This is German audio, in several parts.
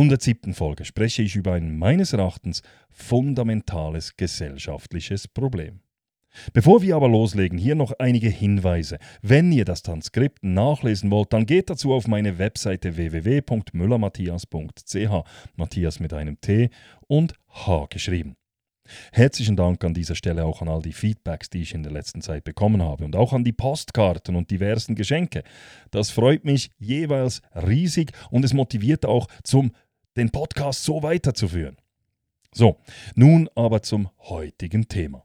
107. Folge spreche ich über ein meines Erachtens fundamentales gesellschaftliches Problem. Bevor wir aber loslegen, hier noch einige Hinweise. Wenn ihr das Transkript nachlesen wollt, dann geht dazu auf meine Webseite www.müllermatthias.ch, Matthias mit einem T und H geschrieben. Herzlichen Dank an dieser Stelle auch an all die Feedbacks, die ich in der letzten Zeit bekommen habe und auch an die Postkarten und diversen Geschenke. Das freut mich jeweils riesig und es motiviert auch zum den Podcast so weiterzuführen. So, nun aber zum heutigen Thema.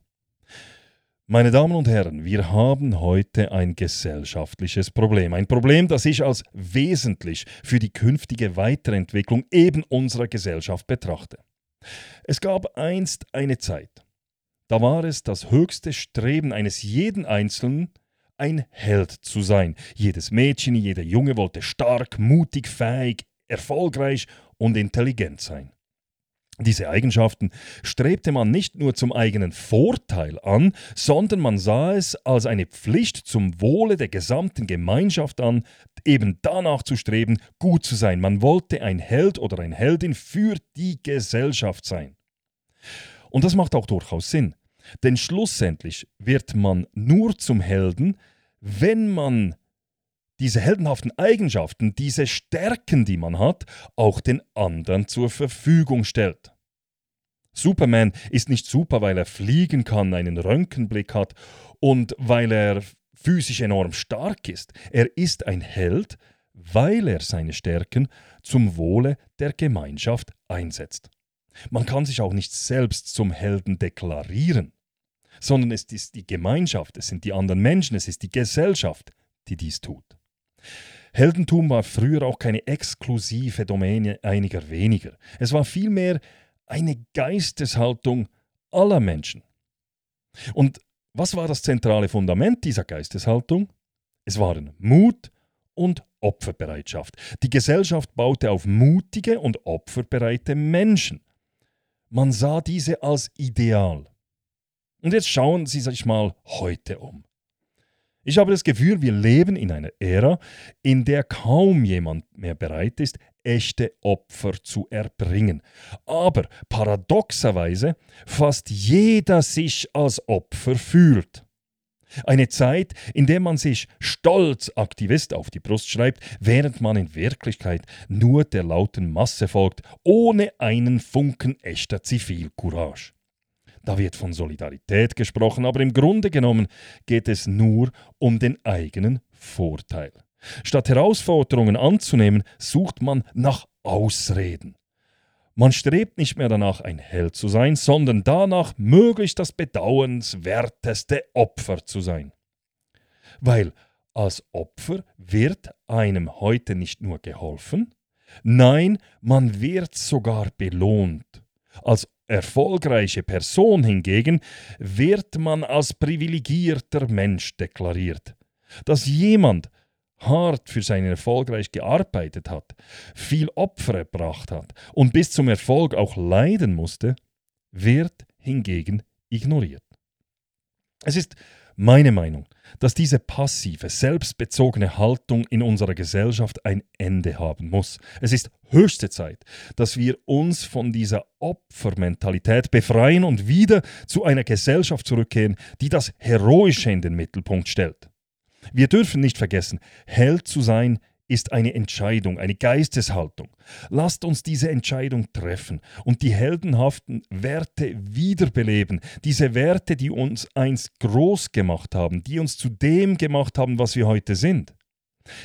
Meine Damen und Herren, wir haben heute ein gesellschaftliches Problem. Ein Problem, das ich als wesentlich für die künftige Weiterentwicklung eben unserer Gesellschaft betrachte. Es gab einst eine Zeit, da war es das höchste Streben eines jeden Einzelnen, ein Held zu sein. Jedes Mädchen, jeder Junge wollte stark, mutig, fähig, erfolgreich und intelligent sein. Diese Eigenschaften strebte man nicht nur zum eigenen Vorteil an, sondern man sah es als eine Pflicht zum Wohle der gesamten Gemeinschaft an, eben danach zu streben, gut zu sein. Man wollte ein Held oder eine Heldin für die Gesellschaft sein. Und das macht auch durchaus Sinn, denn schlussendlich wird man nur zum Helden, wenn man diese heldenhaften Eigenschaften, diese Stärken, die man hat, auch den anderen zur Verfügung stellt. Superman ist nicht super, weil er fliegen kann, einen Röntgenblick hat und weil er physisch enorm stark ist. Er ist ein Held, weil er seine Stärken zum Wohle der Gemeinschaft einsetzt. Man kann sich auch nicht selbst zum Helden deklarieren, sondern es ist die Gemeinschaft, es sind die anderen Menschen, es ist die Gesellschaft, die dies tut. Heldentum war früher auch keine exklusive Domäne einiger weniger. Es war vielmehr eine Geisteshaltung aller Menschen. Und was war das zentrale Fundament dieser Geisteshaltung? Es waren Mut und Opferbereitschaft. Die Gesellschaft baute auf mutige und opferbereite Menschen. Man sah diese als Ideal. Und jetzt schauen Sie sich mal heute um. Ich habe das Gefühl, wir leben in einer Ära, in der kaum jemand mehr bereit ist, echte Opfer zu erbringen. Aber paradoxerweise fast jeder sich als Opfer fühlt. Eine Zeit, in der man sich stolz Aktivist auf die Brust schreibt, während man in Wirklichkeit nur der lauten Masse folgt, ohne einen Funken echter Zivilcourage. Da wird von Solidarität gesprochen, aber im Grunde genommen geht es nur um den eigenen Vorteil. Statt Herausforderungen anzunehmen, sucht man nach Ausreden. Man strebt nicht mehr danach, ein Held zu sein, sondern danach, möglichst das bedauernswerteste Opfer zu sein. Weil als Opfer wird einem heute nicht nur geholfen, nein, man wird sogar belohnt. Als erfolgreiche Person hingegen wird man als privilegierter Mensch deklariert. Dass jemand hart für seinen Erfolg gearbeitet hat, viel Opfer erbracht hat und bis zum Erfolg auch leiden musste, wird hingegen ignoriert. Es ist meine Meinung, dass diese passive, selbstbezogene Haltung in unserer Gesellschaft ein Ende haben muss. Es ist höchste Zeit, dass wir uns von dieser Opfermentalität befreien und wieder zu einer Gesellschaft zurückkehren, die das Heroische in den Mittelpunkt stellt. Wir dürfen nicht vergessen, Held zu sein ist eine Entscheidung, eine Geisteshaltung. Lasst uns diese Entscheidung treffen und die heldenhaften Werte wiederbeleben. Diese Werte, die uns einst groß gemacht haben, die uns zu dem gemacht haben, was wir heute sind.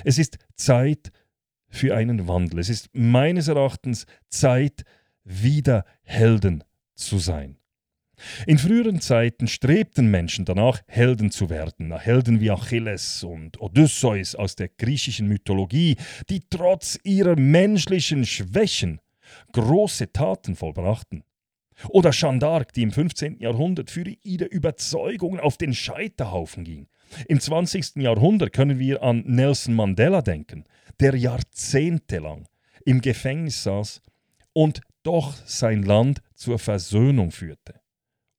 Es ist Zeit für einen Wandel. Es ist meines Erachtens Zeit, wieder Helden zu sein. In früheren Zeiten strebten Menschen danach, Helden zu werden, Helden wie Achilles und Odysseus aus der griechischen Mythologie, die trotz ihrer menschlichen Schwächen große Taten vollbrachten. Oder Jeanne d'Arc, die im 15. Jahrhundert für ihre Überzeugungen auf den Scheiterhaufen ging. Im 20. Jahrhundert können wir an Nelson Mandela denken, der jahrzehntelang im Gefängnis saß und doch sein Land zur Versöhnung führte.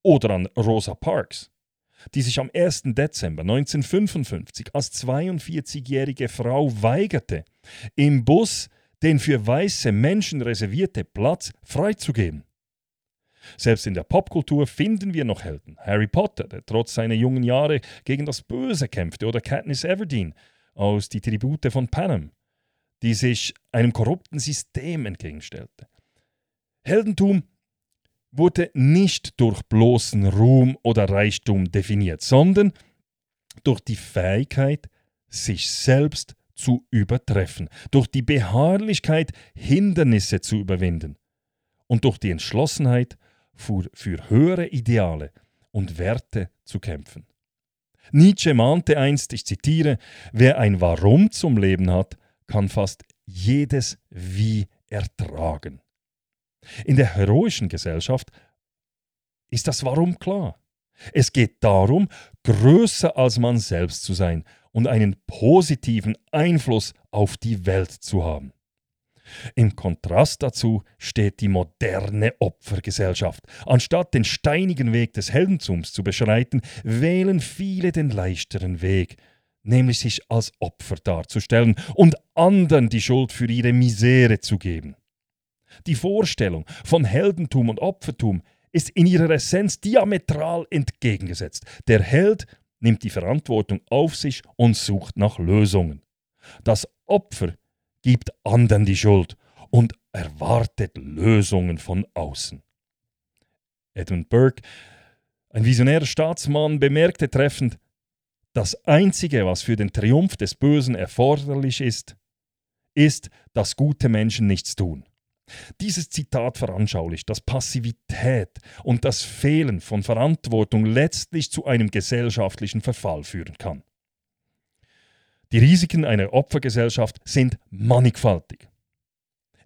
Oder an Rosa Parks, die sich am 1. Dezember 1955 als 42-jährige Frau weigerte, im Bus den für weiße Menschen reservierte Platz freizugeben. Selbst in der Popkultur finden wir noch Helden. Harry Potter, der trotz seiner jungen Jahre gegen das Böse kämpfte, oder Katniss Everdeen aus Die Tribute von Panem, die sich einem korrupten System entgegenstellte. Heldentum wurde nicht durch bloßen Ruhm oder Reichtum definiert, sondern durch die Fähigkeit, sich selbst zu übertreffen, durch die Beharrlichkeit, Hindernisse zu überwinden und durch die Entschlossenheit, für, für höhere Ideale und Werte zu kämpfen. Nietzsche mahnte einst, ich zitiere, wer ein Warum zum Leben hat, kann fast jedes Wie ertragen. In der heroischen Gesellschaft ist das Warum klar. Es geht darum, größer als man selbst zu sein und einen positiven Einfluss auf die Welt zu haben. Im Kontrast dazu steht die moderne Opfergesellschaft. Anstatt den steinigen Weg des Heldentums zu beschreiten, wählen viele den leichteren Weg, nämlich sich als Opfer darzustellen und anderen die Schuld für ihre Misere zu geben. Die Vorstellung von Heldentum und Opfertum ist in ihrer Essenz diametral entgegengesetzt. Der Held nimmt die Verantwortung auf sich und sucht nach Lösungen. Das Opfer gibt anderen die Schuld und erwartet Lösungen von außen. Edmund Burke, ein visionärer Staatsmann, bemerkte treffend, das Einzige, was für den Triumph des Bösen erforderlich ist, ist, dass gute Menschen nichts tun. Dieses Zitat veranschaulicht, dass Passivität und das Fehlen von Verantwortung letztlich zu einem gesellschaftlichen Verfall führen kann. Die Risiken einer Opfergesellschaft sind mannigfaltig.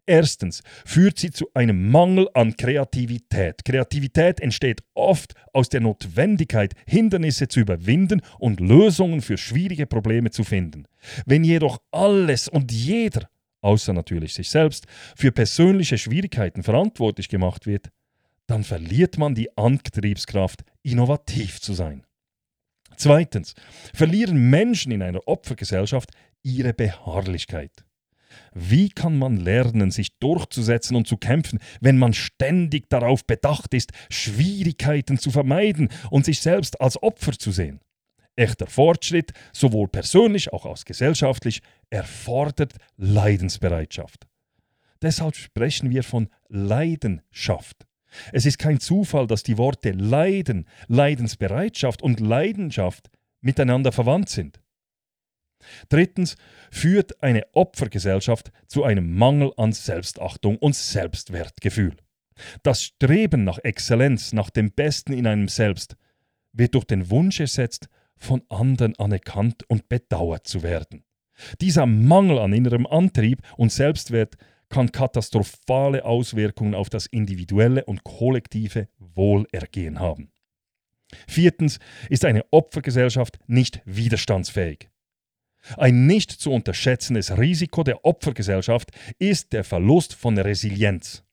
Erstens führt sie zu einem Mangel an Kreativität. Kreativität entsteht oft aus der Notwendigkeit, Hindernisse zu überwinden und Lösungen für schwierige Probleme zu finden. Wenn jedoch alles und jeder, außer natürlich sich selbst, für persönliche Schwierigkeiten verantwortlich gemacht wird, dann verliert man die Antriebskraft, innovativ zu sein. Zweitens verlieren Menschen in einer Opfergesellschaft ihre Beharrlichkeit. Wie kann man lernen, sich durchzusetzen und zu kämpfen, wenn man ständig darauf bedacht ist, Schwierigkeiten zu vermeiden und sich selbst als Opfer zu sehen? Echter Fortschritt, sowohl persönlich als auch gesellschaftlich, erfordert Leidensbereitschaft. Deshalb sprechen wir von Leidenschaft. Es ist kein Zufall, dass die Worte Leiden, Leidensbereitschaft und Leidenschaft miteinander verwandt sind. Drittens führt eine Opfergesellschaft zu einem Mangel an Selbstachtung und Selbstwertgefühl. Das Streben nach Exzellenz, nach dem Besten in einem selbst, wird durch den Wunsch ersetzt, von anderen anerkannt und bedauert zu werden. Dieser Mangel an innerem Antrieb und Selbstwert kann katastrophale Auswirkungen auf das individuelle und kollektive Wohlergehen haben. Viertens ist eine Opfergesellschaft nicht widerstandsfähig. Ein nicht zu unterschätzendes Risiko der Opfergesellschaft ist der Verlust von Resilienz.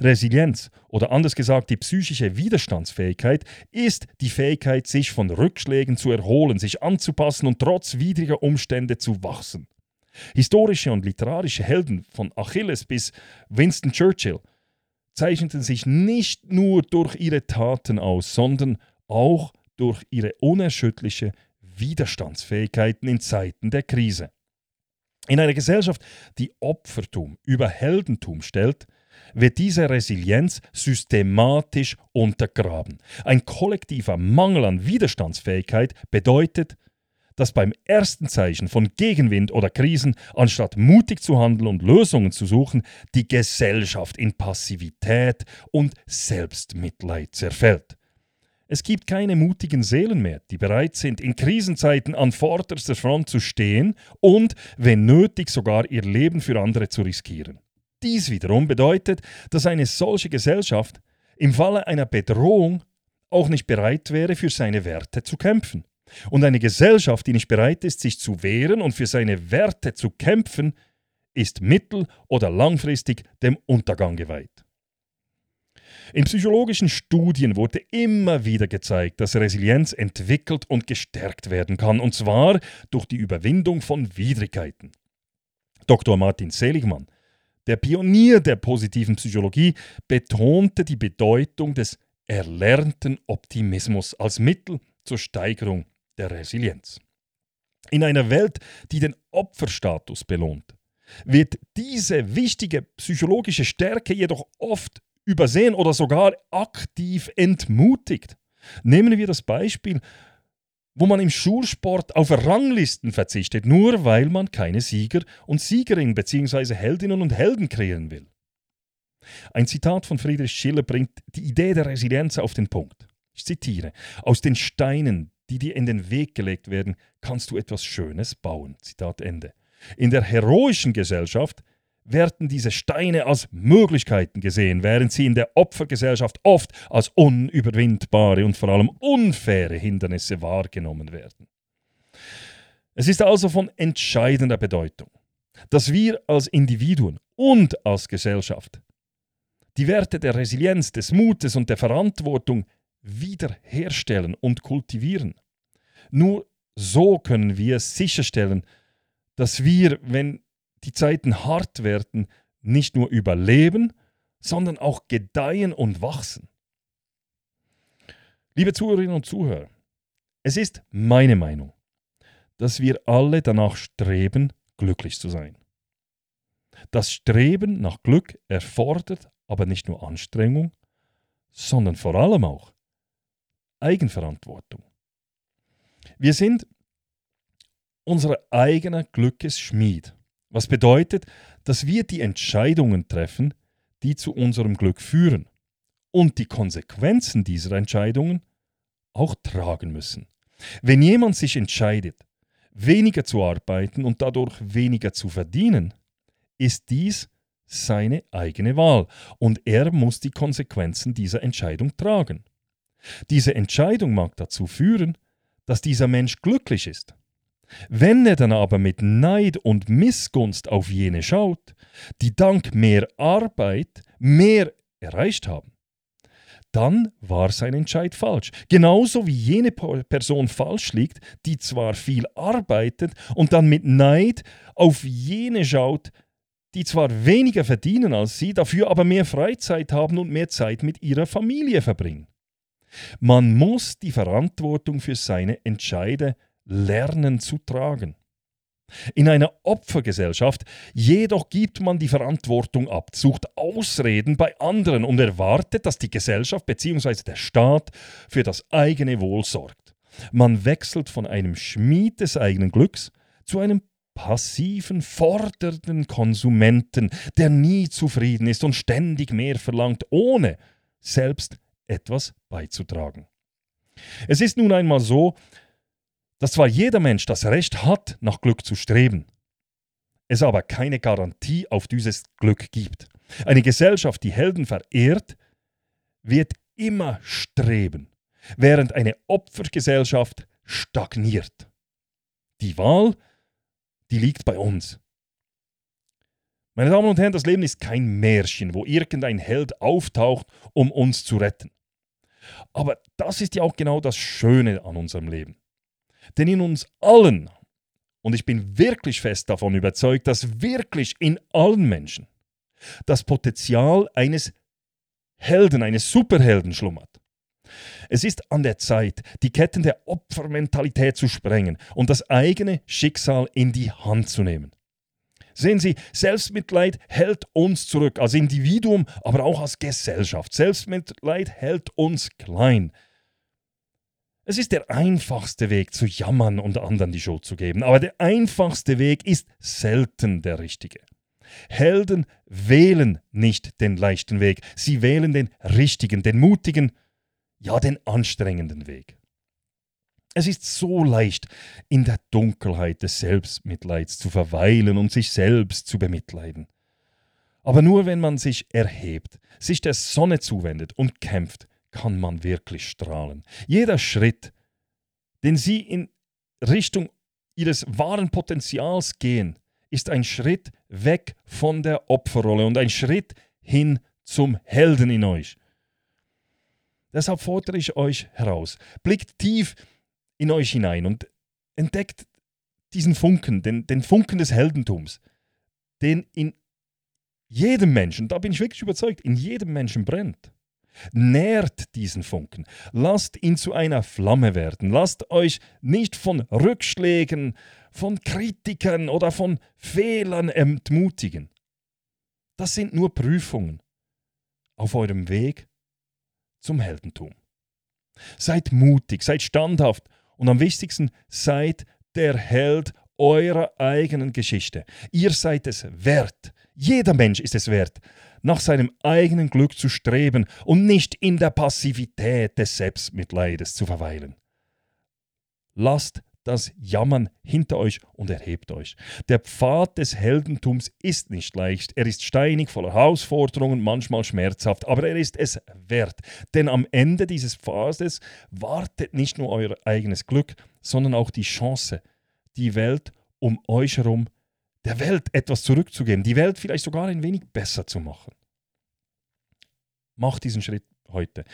Resilienz oder anders gesagt die psychische Widerstandsfähigkeit ist die Fähigkeit, sich von Rückschlägen zu erholen, sich anzupassen und trotz widriger Umstände zu wachsen. Historische und literarische Helden von Achilles bis Winston Churchill zeichneten sich nicht nur durch ihre Taten aus, sondern auch durch ihre unerschütterliche Widerstandsfähigkeiten in Zeiten der Krise. In einer Gesellschaft, die Opfertum über Heldentum stellt, wird diese Resilienz systematisch untergraben. Ein kollektiver Mangel an Widerstandsfähigkeit bedeutet, dass beim ersten Zeichen von Gegenwind oder Krisen, anstatt mutig zu handeln und Lösungen zu suchen, die Gesellschaft in Passivität und Selbstmitleid zerfällt. Es gibt keine mutigen Seelen mehr, die bereit sind, in Krisenzeiten an vorderster Front zu stehen und, wenn nötig, sogar ihr Leben für andere zu riskieren. Dies wiederum bedeutet, dass eine solche Gesellschaft im Falle einer Bedrohung auch nicht bereit wäre, für seine Werte zu kämpfen. Und eine Gesellschaft, die nicht bereit ist, sich zu wehren und für seine Werte zu kämpfen, ist mittel- oder langfristig dem Untergang geweiht. In psychologischen Studien wurde immer wieder gezeigt, dass Resilienz entwickelt und gestärkt werden kann, und zwar durch die Überwindung von Widrigkeiten. Dr. Martin Seligmann, der Pionier der positiven Psychologie, betonte die Bedeutung des erlernten Optimismus als Mittel zur Steigerung der Resilienz. In einer Welt, die den Opferstatus belohnt, wird diese wichtige psychologische Stärke jedoch oft übersehen oder sogar aktiv entmutigt. Nehmen wir das Beispiel, wo man im Schulsport auf Ranglisten verzichtet, nur weil man keine Sieger und Siegerinnen bzw. Heldinnen und Helden kreieren will. Ein Zitat von Friedrich Schiller bringt die Idee der Resilienz auf den Punkt. Ich zitiere: Aus den Steinen, die dir in den Weg gelegt werden, kannst du etwas Schönes bauen. Zitat Ende. In der heroischen Gesellschaft werden diese Steine als Möglichkeiten gesehen, während sie in der Opfergesellschaft oft als unüberwindbare und vor allem unfaire Hindernisse wahrgenommen werden. Es ist also von entscheidender Bedeutung, dass wir als Individuen und als Gesellschaft die Werte der Resilienz, des Mutes und der Verantwortung wiederherstellen und kultivieren. Nur so können wir sicherstellen, dass wir, wenn die Zeiten hart werden, nicht nur überleben, sondern auch gedeihen und wachsen. Liebe Zuhörerinnen und Zuhörer, es ist meine Meinung, dass wir alle danach streben, glücklich zu sein. Das Streben nach Glück erfordert aber nicht nur Anstrengung, sondern vor allem auch Eigenverantwortung. Wir sind unser eigener Glückesschmied. Was bedeutet, dass wir die Entscheidungen treffen, die zu unserem Glück führen und die Konsequenzen dieser Entscheidungen auch tragen müssen. Wenn jemand sich entscheidet, weniger zu arbeiten und dadurch weniger zu verdienen, ist dies seine eigene Wahl und er muss die Konsequenzen dieser Entscheidung tragen. Diese Entscheidung mag dazu führen, dass dieser Mensch glücklich ist. Wenn er dann aber mit Neid und Missgunst auf jene schaut, die dank mehr Arbeit mehr erreicht haben, dann war sein Entscheid falsch. Genauso wie jene Person falsch liegt, die zwar viel arbeitet und dann mit Neid auf jene schaut, die zwar weniger verdienen als sie, dafür aber mehr Freizeit haben und mehr Zeit mit ihrer Familie verbringen. Man muss die Verantwortung für seine Entscheide lernen zu tragen. In einer Opfergesellschaft jedoch gibt man die Verantwortung ab, sucht Ausreden bei anderen und erwartet, dass die Gesellschaft bzw. der Staat für das eigene Wohl sorgt. Man wechselt von einem Schmied des eigenen Glücks zu einem passiven, fordernden Konsumenten, der nie zufrieden ist und ständig mehr verlangt, ohne selbst etwas beizutragen. Es ist nun einmal so, dass zwar jeder Mensch das Recht hat, nach Glück zu streben, es aber keine Garantie auf dieses Glück gibt. Eine Gesellschaft, die Helden verehrt, wird immer streben, während eine Opfergesellschaft stagniert. Die Wahl, die liegt bei uns. Meine Damen und Herren, das Leben ist kein Märchen, wo irgendein Held auftaucht, um uns zu retten. Aber das ist ja auch genau das Schöne an unserem Leben. Denn in uns allen, und ich bin wirklich fest davon überzeugt, dass wirklich in allen Menschen das Potenzial eines Helden, eines Superhelden schlummert. Es ist an der Zeit, die Ketten der Opfermentalität zu sprengen und das eigene Schicksal in die Hand zu nehmen. Sehen Sie, Selbstmitleid hält uns zurück als Individuum, aber auch als Gesellschaft. Selbstmitleid hält uns klein. Es ist der einfachste Weg zu jammern und anderen die Schuld zu geben, aber der einfachste Weg ist selten der richtige. Helden wählen nicht den leichten Weg, sie wählen den richtigen, den mutigen, ja den anstrengenden Weg. Es ist so leicht, in der Dunkelheit des Selbstmitleids zu verweilen und sich selbst zu bemitleiden. Aber nur wenn man sich erhebt, sich der Sonne zuwendet und kämpft, kann man wirklich strahlen. Jeder Schritt, den Sie in Richtung Ihres wahren Potenzials gehen, ist ein Schritt weg von der Opferrolle und ein Schritt hin zum Helden in euch. Deshalb fordere ich euch heraus. Blickt tief in euch hinein und entdeckt diesen Funken, den, den Funken des Heldentums, den in jedem Menschen, da bin ich wirklich überzeugt, in jedem Menschen brennt. Nährt diesen Funken, lasst ihn zu einer Flamme werden, lasst euch nicht von Rückschlägen, von Kritikern oder von Fehlern entmutigen. Das sind nur Prüfungen auf eurem Weg zum Heldentum. Seid mutig, seid standhaft und am wichtigsten seid der Held eurer eigenen Geschichte. Ihr seid es wert, jeder Mensch ist es wert, nach seinem eigenen Glück zu streben und nicht in der Passivität des Selbstmitleides zu verweilen. Lasst das Jammern hinter euch und erhebt euch. Der Pfad des Heldentums ist nicht leicht, er ist steinig, voller Herausforderungen, manchmal schmerzhaft, aber er ist es wert. Denn am Ende dieses Pfades wartet nicht nur euer eigenes Glück, sondern auch die Chance, die Welt um euch herum, der Welt etwas zurückzugeben, die Welt vielleicht sogar ein wenig besser zu machen. Macht diesen Schritt heute.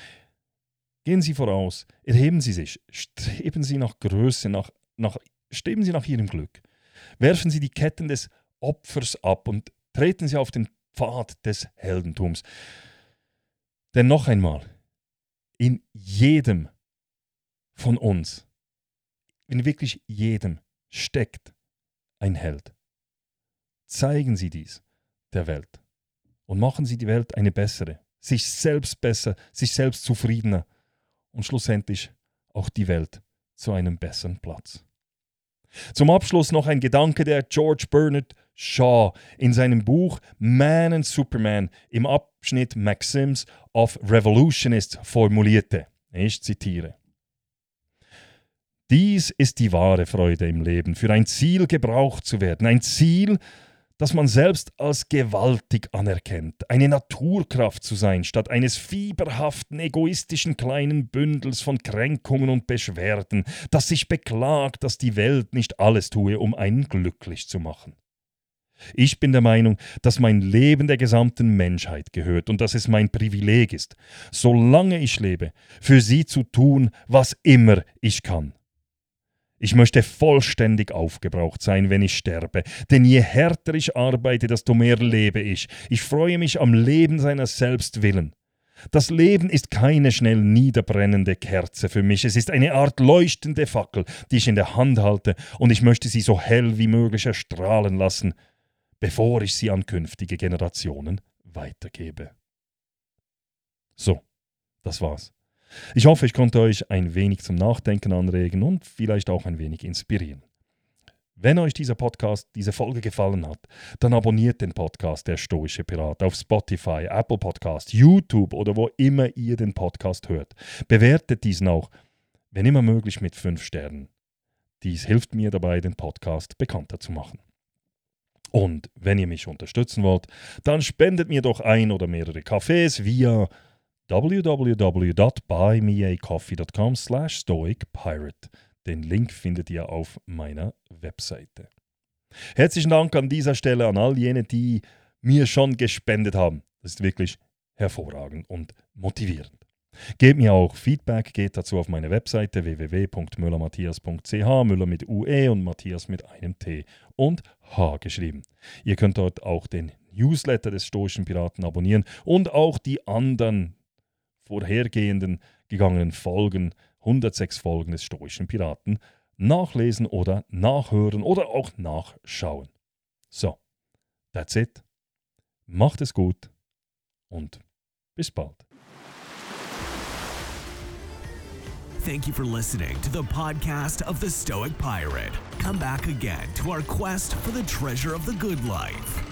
Gehen Sie voraus, erheben Sie sich, streben Sie nach Größe, nach, nach, streben Sie nach Ihrem Glück. Werfen Sie die Ketten des Opfers ab und treten Sie auf den Pfad des Heldentums. Denn noch einmal, in jedem von uns, in wirklich jedem, steckt ein Held. Zeigen Sie dies der Welt und machen Sie die Welt eine bessere, sich selbst besser, sich selbst zufriedener und schlussendlich auch die Welt zu einem besseren Platz. Zum Abschluss noch ein Gedanke, der George Bernard Shaw in seinem Buch Man and Superman im Abschnitt Maxims of Revolutionist formulierte. Ich zitiere. Dies ist die wahre Freude im Leben, für ein Ziel gebraucht zu werden, ein Ziel, das man selbst als gewaltig anerkennt, eine Naturkraft zu sein, statt eines fieberhaften, egoistischen kleinen Bündels von Kränkungen und Beschwerden, das sich beklagt, dass die Welt nicht alles tue, um einen glücklich zu machen. Ich bin der Meinung, dass mein Leben der gesamten Menschheit gehört und dass es mein Privileg ist, solange ich lebe, für sie zu tun, was immer ich kann. Ich möchte vollständig aufgebraucht sein, wenn ich sterbe, denn je härter ich arbeite, desto mehr lebe ich. Ich freue mich am Leben seiner selbst willen. Das Leben ist keine schnell niederbrennende Kerze für mich, es ist eine Art leuchtende Fackel, die ich in der Hand halte, und ich möchte sie so hell wie möglich erstrahlen lassen, bevor ich sie an künftige Generationen weitergebe. So, das war's. Ich hoffe, ich konnte euch ein wenig zum Nachdenken anregen und vielleicht auch ein wenig inspirieren. Wenn euch dieser Podcast, diese Folge gefallen hat, dann abonniert den Podcast Der Stoische Pirat auf Spotify, Apple Podcast, YouTube oder wo immer ihr den Podcast hört. Bewertet diesen auch, wenn immer möglich, mit 5 Sternen. Dies hilft mir dabei, den Podcast bekannter zu machen. Und wenn ihr mich unterstützen wollt, dann spendet mir doch ein oder mehrere Kaffees via www.buymeacoffee.com slash stoicpirate. Den Link findet ihr auf meiner Webseite. Herzlichen Dank an dieser Stelle an all jene, die mir schon gespendet haben. Das ist wirklich hervorragend und motivierend. Gebt mir auch Feedback, geht dazu auf meine Webseite www.müllermatthias.ch, Müller mit UE und Matthias mit einem T und H geschrieben. Ihr könnt dort auch den Newsletter des Stoischen Piraten abonnieren und auch die anderen vorhergehenden gegangenen Folgen, 106 Folgen des Stoischen Piraten, nachlesen oder nachhören oder auch nachschauen. So, that's it. Macht es gut und bis bald. Thank you for listening to the podcast of the Stoic Pirate. Come back again to our quest for the treasure of the good life.